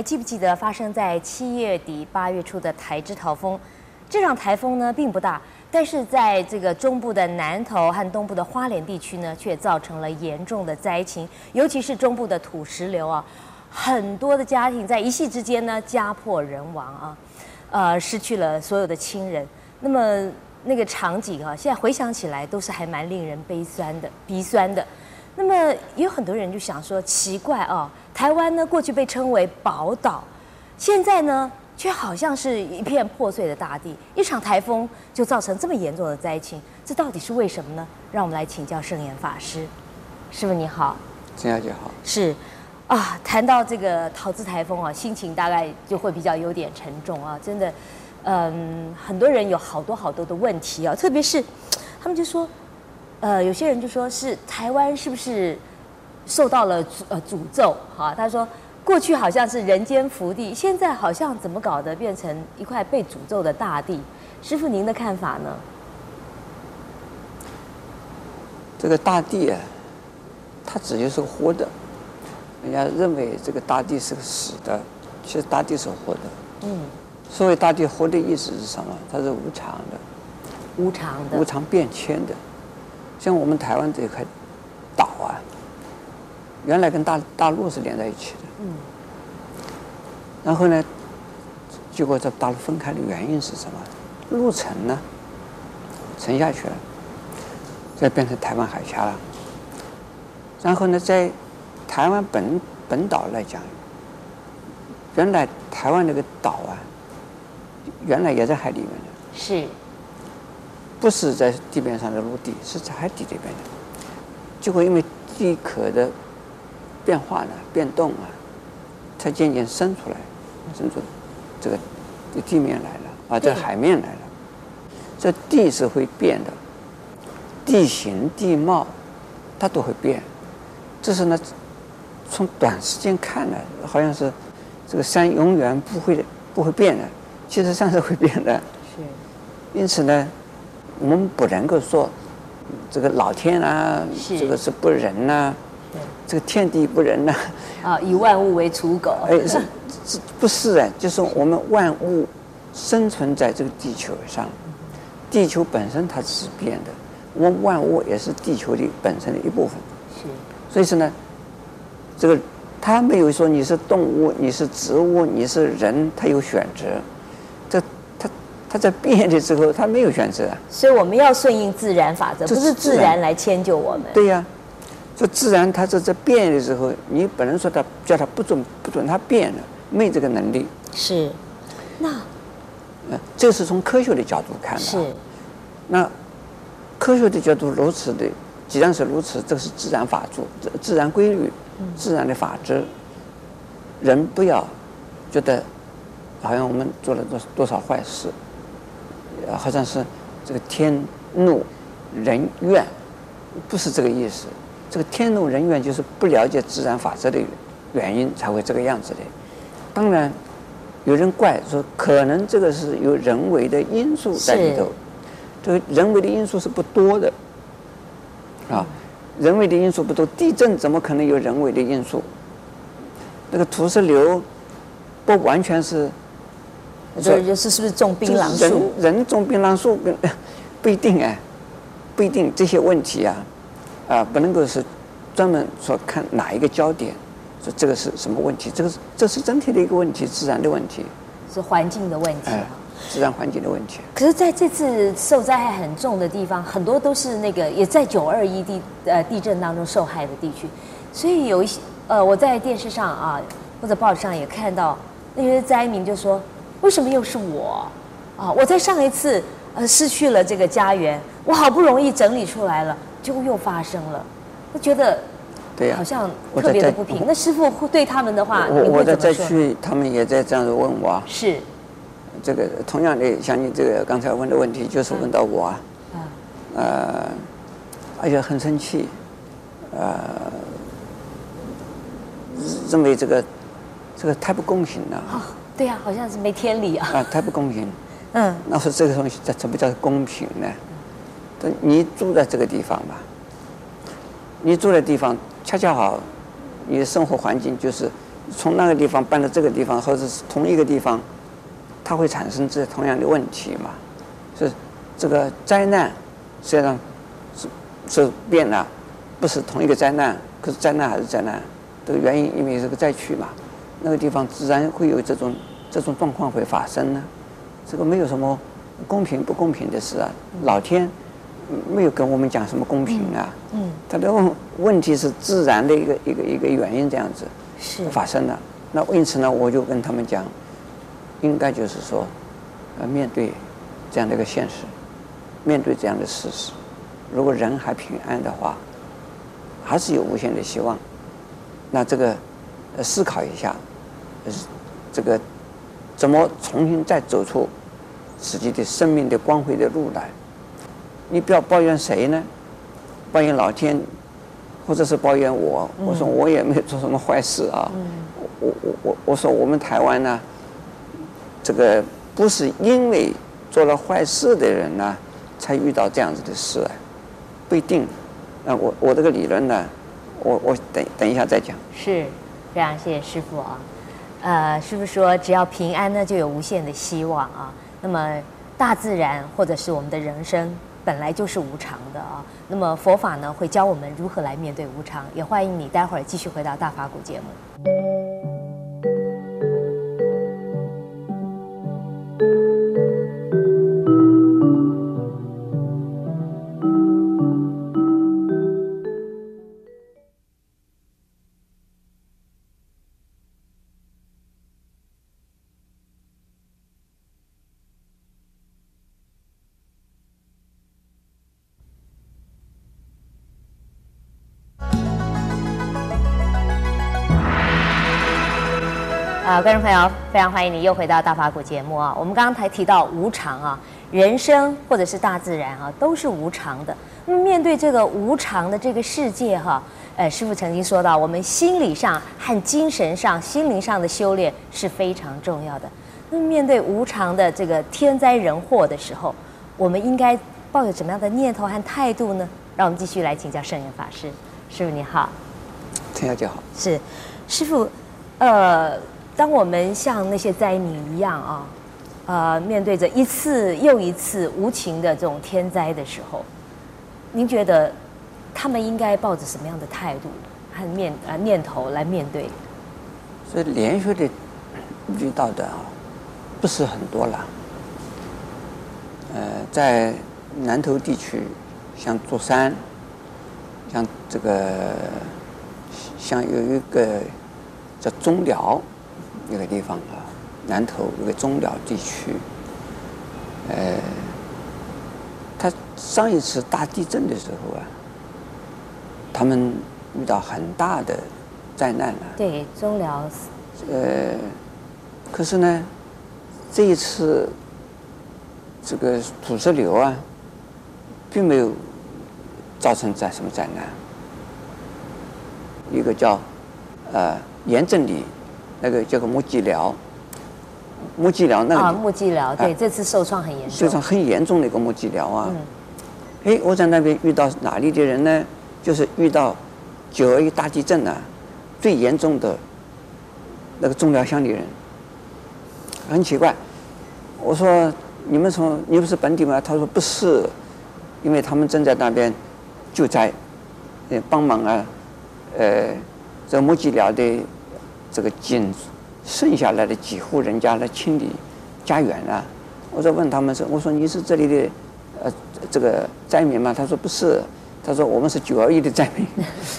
还记不记得发生在七月底八月初的台之台风？这场台风呢并不大，但是在这个中部的南投和东部的花莲地区呢，却造成了严重的灾情，尤其是中部的土石流啊，很多的家庭在一夕之间呢家破人亡啊，呃，失去了所有的亲人。那么那个场景啊，现在回想起来都是还蛮令人悲酸的、鼻酸的。那么也有很多人就想说，奇怪啊，台湾呢过去被称为宝岛，现在呢却好像是一片破碎的大地，一场台风就造成这么严重的灾情，这到底是为什么呢？让我们来请教圣严法师。师傅你好，陈小姐好。是啊，谈到这个桃子台风啊，心情大概就会比较有点沉重啊，真的，嗯，很多人有好多好多的问题啊，特别是他们就说。呃，有些人就说是台湾是不是受到了呃诅咒？哈，他说过去好像是人间福地，现在好像怎么搞的变成一块被诅咒的大地？师傅您的看法呢？这个大地啊，它只是个活的，人家认为这个大地是个死的，其实大地是活的。嗯。所谓大地活的意思是什么？它是无常的，无常的，无常变迁的。像我们台湾这块岛啊，原来跟大大陆是连在一起的。嗯。然后呢，结果这大陆分开的原因是什么？陆沉呢，沉下去了，再变成台湾海峡了。然后呢，在台湾本本岛来讲，原来台湾那个岛啊，原来也在海里面的。是。不是在地面上的陆地，是在海底这边的。就会因为地壳的变化呢、变动啊，才渐渐生出来，生出这个地面来了啊，这海面来了。这地是会变的，地形地貌它都会变。这是呢，从短时间看呢，好像是这个山永远不会不会变的，其实山是会变的。是。因此呢。我们不能够说，这个老天啊，这个是不仁呐、啊，这个天地不仁呐。啊，以万物为刍狗。哎，是是不是啊？就是我们万物生存在这个地球上，地球本身它是变的，我们万物也是地球的本身的一部分。是。所以说呢，这个他没有说你是动物，你是植物，你是人，他有选择。它在变的时候，他没有选择啊。所以我们要顺应自然法则，不是自然来迁就我们。对呀、啊，这自然它在变的时候，你不能说它叫它不准不准它变了，没这个能力。是，那，呃，这是从科学的角度看的。是，那科学的角度如此的，既然是如此，这是自然法则、自然规律、自然的法则。嗯、人不要觉得好像我们做了多多少坏事。好像是这个天怒人怨，不是这个意思。这个天怒人怨就是不了解自然法则的原因才会这个样子的。当然，有人怪说可能这个是有人为的因素在里头，这个人为的因素是不多的，啊，人为的因素不多。地震怎么可能有人为的因素？那个土石流不完全是。所以就是是不是种槟榔树？人人种槟榔树不 不一定哎，不一定这些问题啊，啊不能够是专门说看哪一个焦点，说这个是什么问题？这个是这是整体的一个问题，自然的问题，是环境的问题，哎，自然环境的问题。可是在这次受灾害很重的地方，很多都是那个也在九二一地呃地震当中受害的地区，所以有一些呃我在电视上啊或者报纸上也看到那些灾民就说。为什么又是我？啊，我在上一次呃失去了这个家园，我好不容易整理出来了，结果又发生了，我觉得，对呀，好像特别的不平。那师傅会对他们的话，我我在灾区，他们也在这样子问我。是，这个同样的，像你这个刚才问的问题，就是问到我啊，呃，而且很生气，呃，认为这个这个太不公平了。对呀、啊，好像是没天理啊！啊，太不公平。嗯，那说这个东西，叫怎么叫公平呢？你住在这个地方吧，你住的地方，恰恰好，你的生活环境就是从那个地方搬到这个地方，或者是同一个地方，它会产生这同样的问题嘛？是这个灾难，实际上是是变了，不是同一个灾难，可是灾难还是灾难。这个原因因为是个灾区嘛，那个地方自然会有这种这种状况会发生呢。这个没有什么公平不公平的事啊，老天没有跟我们讲什么公平啊。嗯，他的问问题是自然的一个一个一个原因这样子是发生的。那因此呢，我就跟他们讲，应该就是说，呃，面对这样的一个现实，面对这样的事实，如果人还平安的话，还是有无限的希望。那这个，呃，思考一下，呃，这个怎么重新再走出自己的生命的光辉的路来？你不要抱怨谁呢？抱怨老天，或者是抱怨我？我说我也没有做什么坏事啊。我我我我说我们台湾呢，这个不是因为做了坏事的人呢，才遇到这样子的事啊，不一定。那我我这个理论呢？我我等等一下再讲。是，非常谢谢师傅啊。呃，师父说只要平安呢，就有无限的希望啊。那么大自然或者是我们的人生本来就是无常的啊。那么佛法呢会教我们如何来面对无常。也欢迎你待会儿继续回到大法古节目。好，观众朋友，非常欢迎你又回到大法古节目啊！我们刚刚才提到无常啊，人生或者是大自然啊，都是无常的。那么面对这个无常的这个世界哈、啊，呃，师傅曾经说到，我们心理上和精神上、心灵上的修炼是非常重要的。那么面对无常的这个天灾人祸的时候，我们应该抱有什么样的念头和态度呢？让我们继续来请教圣严法师。师傅你好，陈小姐好，是师傅，呃。当我们像那些灾民一样啊，呃，面对着一次又一次无情的这种天灾的时候，您觉得他们应该抱着什么样的态度和面啊念头来面对？所以连续的遇到的啊，不是很多了。呃，在南投地区，像竹山，像这个，像有一个叫中寮。一个地方啊，南头一个中寮地区，呃，他上一次大地震的时候啊，他们遇到很大的灾难了。对，中寮。呃，可是呢，这一次这个土石流啊，并没有造成灾什么灾难。一个叫呃严正里。那个叫个木屐寮，木屐寮那个啊，木屐寮对，这次受创很严重，受创很严重的一个木屐寮啊。嗯，哎，我在那边遇到哪里的人呢？就是遇到九二一大地震啊，最严重的那个中寮乡的人，很奇怪。我说你们从你不是本地吗？他说不是，因为他们正在那边救灾，呃，帮忙啊，呃，这个木屐寮的。这个仅剩下来的几户人家来清理家园啊！我就问他们说：“我说你是这里的呃这个灾民吗？”他说：“不是。”他说：“我们是九二一的灾民。”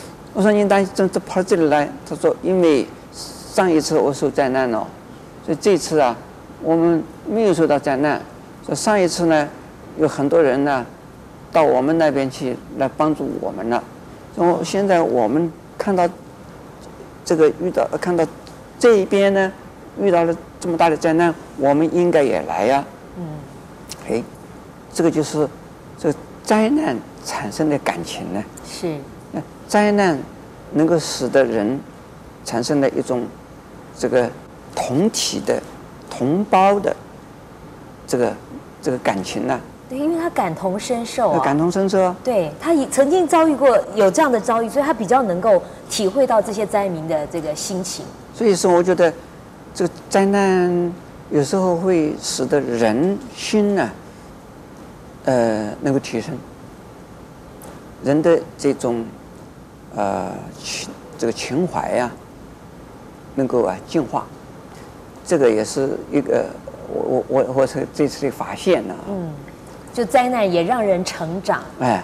我说：“你当怎怎跑到这里来？”他说：“因为上一次我受灾难了，所以这次啊我们没有受到灾难。说上一次呢有很多人呢到我们那边去来帮助我们了。说现在我们看到。”这个遇到看到这一边呢，遇到了这么大的灾难，我们应该也来呀。嗯，哎，这个就是这个灾难产生的感情呢。是。那灾难能够使得人产生了一种这个同体的同胞的这个这个感情呢，对，因为他感同身受啊。感同身受。对，他也曾经遭遇过有这样的遭遇，所以他比较能够体会到这些灾民的这个心情。所以说，我觉得这个灾难有时候会使得人心呢，呃，能够提升，人的这种呃情这个情怀呀、啊，能够啊净化。这个也是一个我我我我是这次的发现呢、啊。嗯，就灾难也让人成长。哎，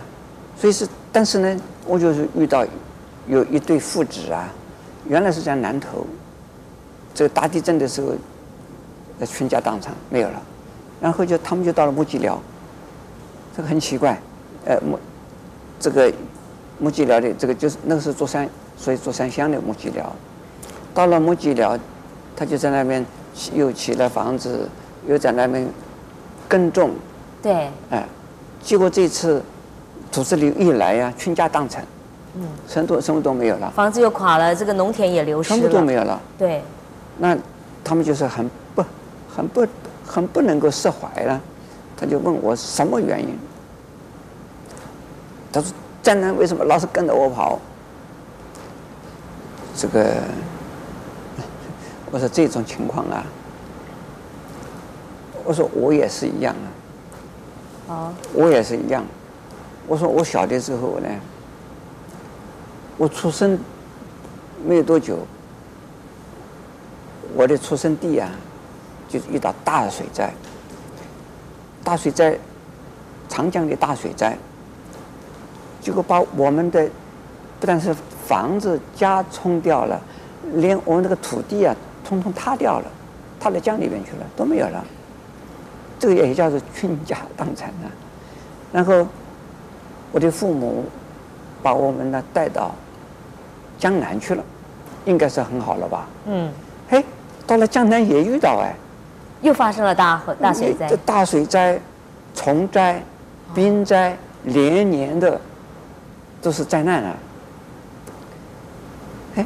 所以是，但是呢，我就是遇到有一对父子啊，原来是在南投，这个大地震的时候，那全家当场没有了，然后就他们就到了木吉寮，这个很奇怪，呃木这个木吉寮的这个就是那个是做山，所以做山乡的木吉寮，到了木吉寮。他就在那边又起了房子，又在那边耕种。对。哎，结果这次土石流一来呀，倾家荡产。嗯。什么都什么都没有了。房子又垮了，这个农田也流失了。什么都没有了。对。那他们就是很不、很不、很不能够释怀了。他就问我什么原因？他说：“灾难为什么老是跟着我跑？”这个。我说这种情况啊，我说我也是一样啊。啊。我也是一样。我说我小的时候呢，我出生没有多久，我的出生地啊，就是遇到大水灾。大水灾，长江的大水灾，结果把我们的不但是房子家冲掉了，连我们那个土地啊。通通塌掉了，塌到江里面去了，都没有了。这个也叫做倾家荡产啊。然后我的父母把我们呢带到江南去了，应该是很好了吧？嗯。嘿，到了江南也遇到哎，又发生了大大水灾。这大水灾、虫灾、冰灾，连年的都是灾难啊。哎，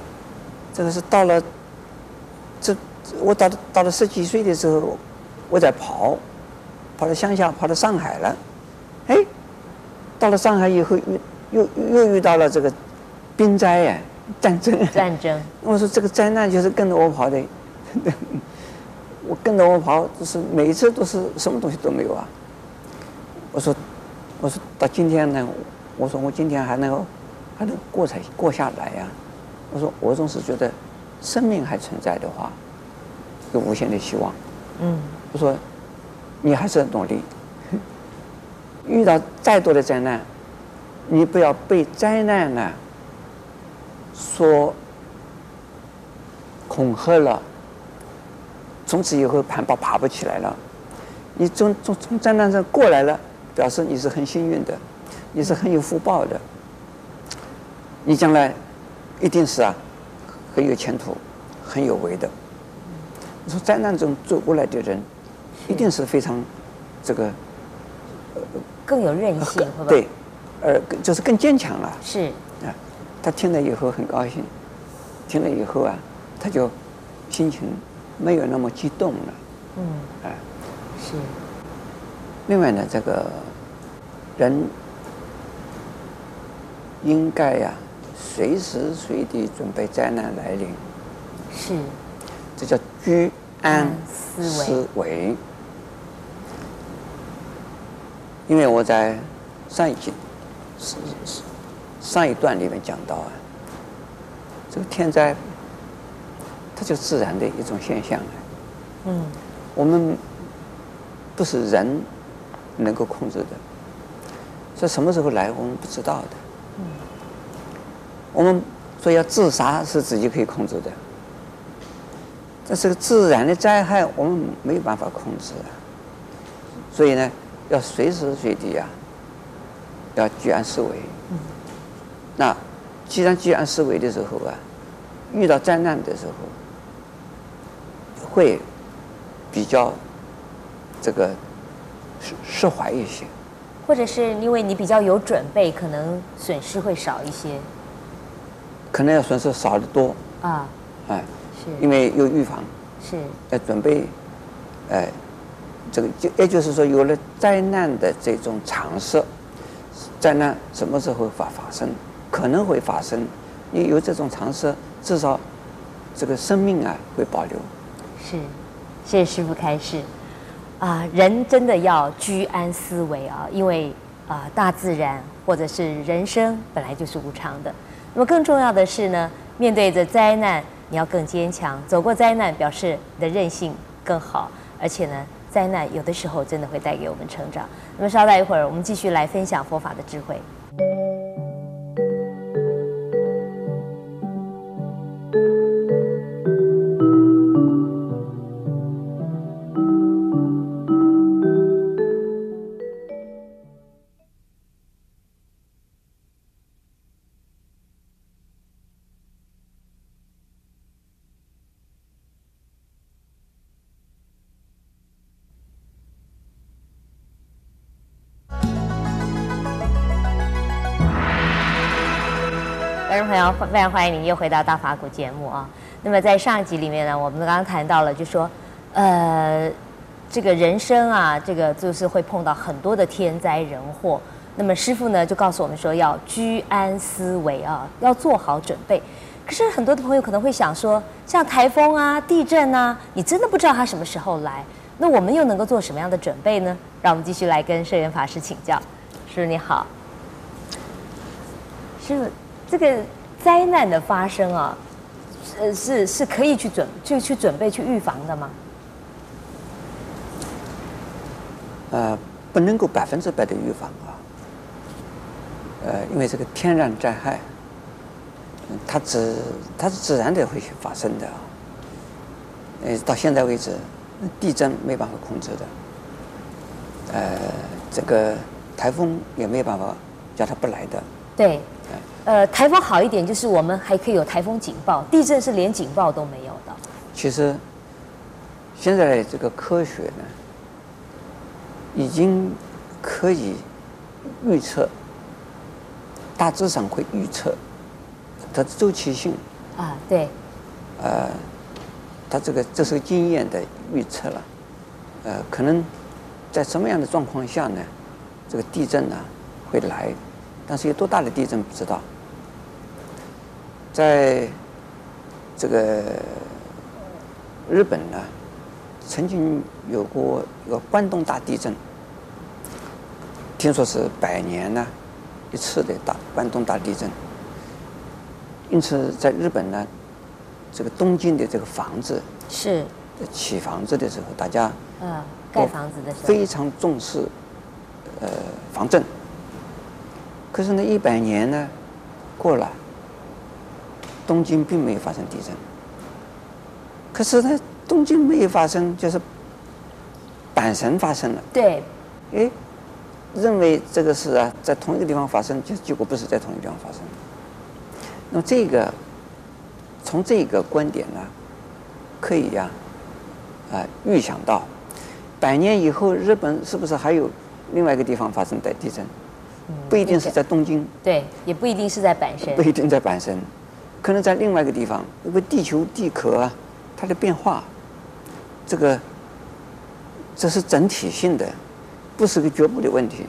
这个是到了。这我到到了十几岁的时候，我在跑，跑到乡下，跑到上海了。哎，到了上海以后，又又又遇到了这个兵灾呀，战争。战争。我说这个灾难就是跟着我跑的，我跟着我跑，就是每一次都是什么东西都没有啊。我说，我说到今天呢，我说我今天还能够还能过才过下来呀。我说我总是觉得。生命还存在的话，有无限的希望。嗯，我说，你还是要努力。遇到再多的灾难，你不要被灾难呢所恐吓了。从此以后爬爬爬不起来了。你从从从灾难上过来了，表示你是很幸运的，你是很有福报的。你将来一定是啊。很有前途，很有为的。你说灾难中走过来的人，一定是非常这个更有韧性，对，呃，就是更坚强了。是啊，他听了以后很高兴，听了以后啊，他就心情没有那么激动了。嗯，啊，是。另外呢，这个人应该呀。随时随地准备灾难来临，是，这叫居安思危。因为我在上一集、上一段里面讲到啊，这个天灾，它就自然的一种现象啊。嗯，我们不是人能够控制的，所以什么时候来我们不知道的。嗯我们说要自杀是自己可以控制的，这是个自然的灾害，我们没有办法控制啊。所以呢，要随时随地啊，要居安思危。那既然居安思危的时候啊，遇到灾难的时候，会比较这个释释怀一些。或者是因为你比较有准备，可能损失会少一些。可能要损失少得多啊，哎，是，因为有预防，是，要准备，哎，这个就也就是说，有了灾难的这种常识，灾难什么时候发发生，可能会发生，你有这种常识，至少这个生命啊会保留。是，谢谢师父开示。啊，人真的要居安思危啊，因为啊，大自然或者是人生本来就是无常的。那么更重要的是呢，面对着灾难，你要更坚强。走过灾难，表示你的韧性更好，而且呢。灾难有的时候真的会带给我们成长。那么稍待一会儿，我们继续来分享佛法的智慧。众朋友，非常欢迎您又回到大法古节目啊。那么在上一集里面呢，我们刚刚谈到了，就说，呃，这个人生啊，这个就是会碰到很多的天灾人祸。那么师傅呢就告诉我们说，要居安思危啊，要做好准备。可是很多的朋友可能会想说，像台风啊、地震啊，你真的不知道它什么时候来，那我们又能够做什么样的准备呢？让我们继续来跟圣严法师请教。师傅你好，师傅。这个灾难的发生啊，呃，是是可以去准就去准备去预防的吗？呃，不能够百分之百的预防啊。呃，因为这个天然灾害，它自它是自然的会发生的啊。呃，到现在为止，地震没办法控制的。呃，这个台风也没有办法叫它不来的。对。呃，台风好一点，就是我们还可以有台风警报；地震是连警报都没有的。其实，现在这个科学呢，已经可以预测，大致上会预测它的周期性。啊，对。呃，它这个这是个经验的预测了。呃，可能在什么样的状况下呢，这个地震呢会来？但是有多大的地震不知道。在这个日本呢，曾经有过一个关东大地震，听说是百年呢一次的大关东大地震。因此，在日本呢，这个东京的这个房子是起房子的时候，大家嗯盖房子的时候非常重视呃防震。可是呢，一百年呢过了，东京并没有发生地震。可是呢，东京没有发生，就是阪神发生了。对，哎，认为这个事啊，在同一个地方发生，就结果不是在同一个地方发生。那么这个从这个观点呢，可以呀，啊，啊，预想到百年以后，日本是不是还有另外一个地方发生的地震？不一定是在东京，对，也不一定是在阪神，不一定在阪神，可能在另外一个地方。因为地球地壳啊，它的变化，这个这是整体性的，不是个局部的问题。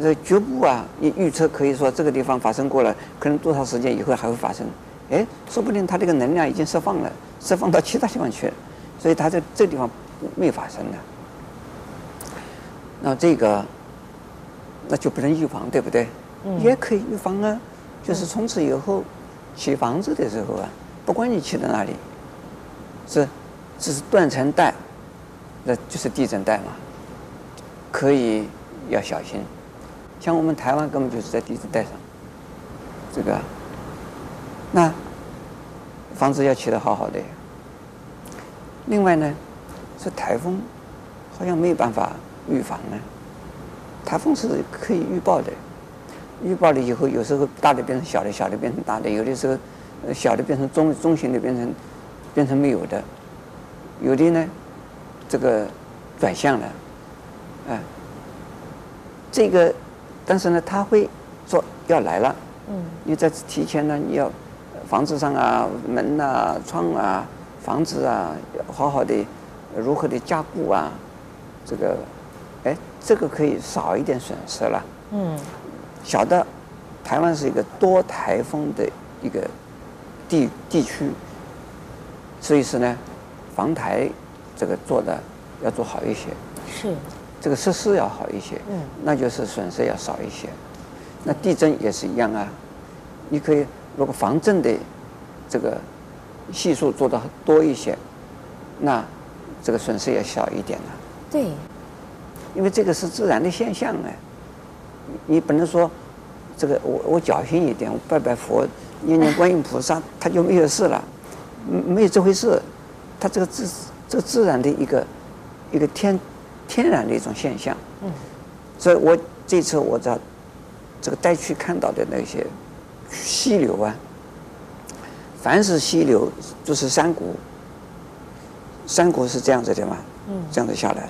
这局部啊，你预测可以说这个地方发生过了，可能多长时间以后还会发生？哎，说不定它这个能量已经释放了，释放到其他地方去了，所以它在这地方没发生的。那这个。那就不能预防，对不对？嗯、也可以预防啊，就是从此以后起房子的时候啊，不管你起到哪里，是这是断层带，那就是地震带嘛，可以要小心。像我们台湾根本就是在地震带上，这个，那房子要起得好好的。另外呢，这台风好像没有办法预防呢。台风是可以预报的，预报了以后，有时候大的变成小的，小的变成大的，有的时候小的变成中中型的变成变成没有的，有的呢，这个转向了，啊，这个，但是呢，他会说要来了，嗯，你在提前呢，你要房子上啊、门啊、窗啊、房子啊，好好的如何的加固啊，这个，哎，这个可以少一点损失了。嗯，晓得台湾是一个多台风的一个地地区，所以说呢，防台这个做的要做好一些。是。这个设施要好一些。嗯。那就是损失要少一些。那地震也是一样啊，你可以如果防震的这个系数做的多一些，那这个损失也小一点了。对。因为这个是自然的现象哎。你不能说，这个我我侥幸一点，我拜拜佛，念念观音菩萨，他就没有事了，没有这回事，他这个自这个自然的一个一个天天然的一种现象。嗯。所以我这次我在这个带区看到的那些溪流啊，凡是溪流就是山谷，山谷是这样子的嘛，嗯，这样子下来，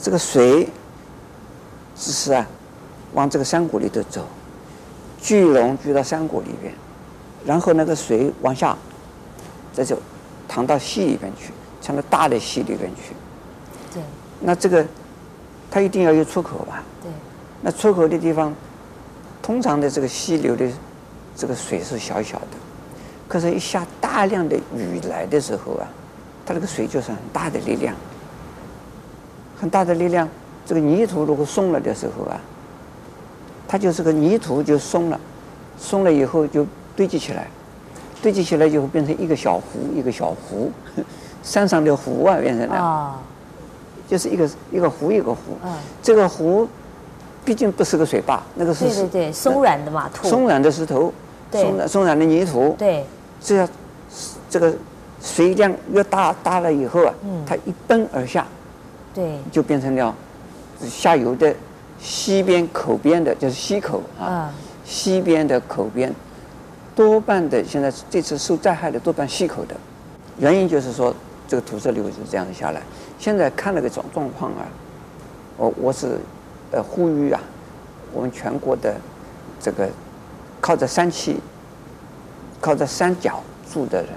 这个水只是啊。往这个山谷里头走，聚拢聚到山谷里边，然后那个水往下，再就，淌到溪里边去，向那大的溪里边去。对。那这个，它一定要有出口吧？对。那出口的地方，通常的这个溪流的这个水是小小的，可是，一下大量的雨来的时候啊，它这个水就是很大的力量，很大的力量。这个泥土如果松了的时候啊。它就是个泥土就松了，松了以后就堆积起来，堆积起来以后变成一个小湖，一个小湖，山上的湖啊变成了，哦、就是一个一个湖一个湖。嗯、这个湖毕竟不是个水坝，那个是对对对松软的嘛土，松软的石头，松软松软的泥土。对，这样这个水量越大大了以后啊，嗯、它一奔而下，对，就变成了下游的。溪边口边的就是溪口啊，西边的口边，多半的现在这次受灾害的多半溪口的，原因就是说这个土石流是这样下来。现在看那个状状况啊，我我是呃呼吁啊，我们全国的这个靠着山气、靠着山脚住的人，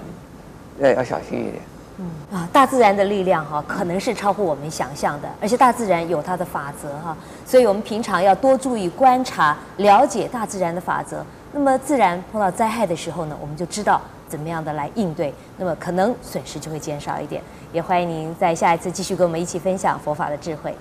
要要小心一点。嗯啊，大自然的力量哈，可能是超乎我们想象的，而且大自然有它的法则哈，所以我们平常要多注意观察、了解大自然的法则。那么自然碰到灾害的时候呢，我们就知道怎么样的来应对，那么可能损失就会减少一点。也欢迎您在下一次继续跟我们一起分享佛法的智慧。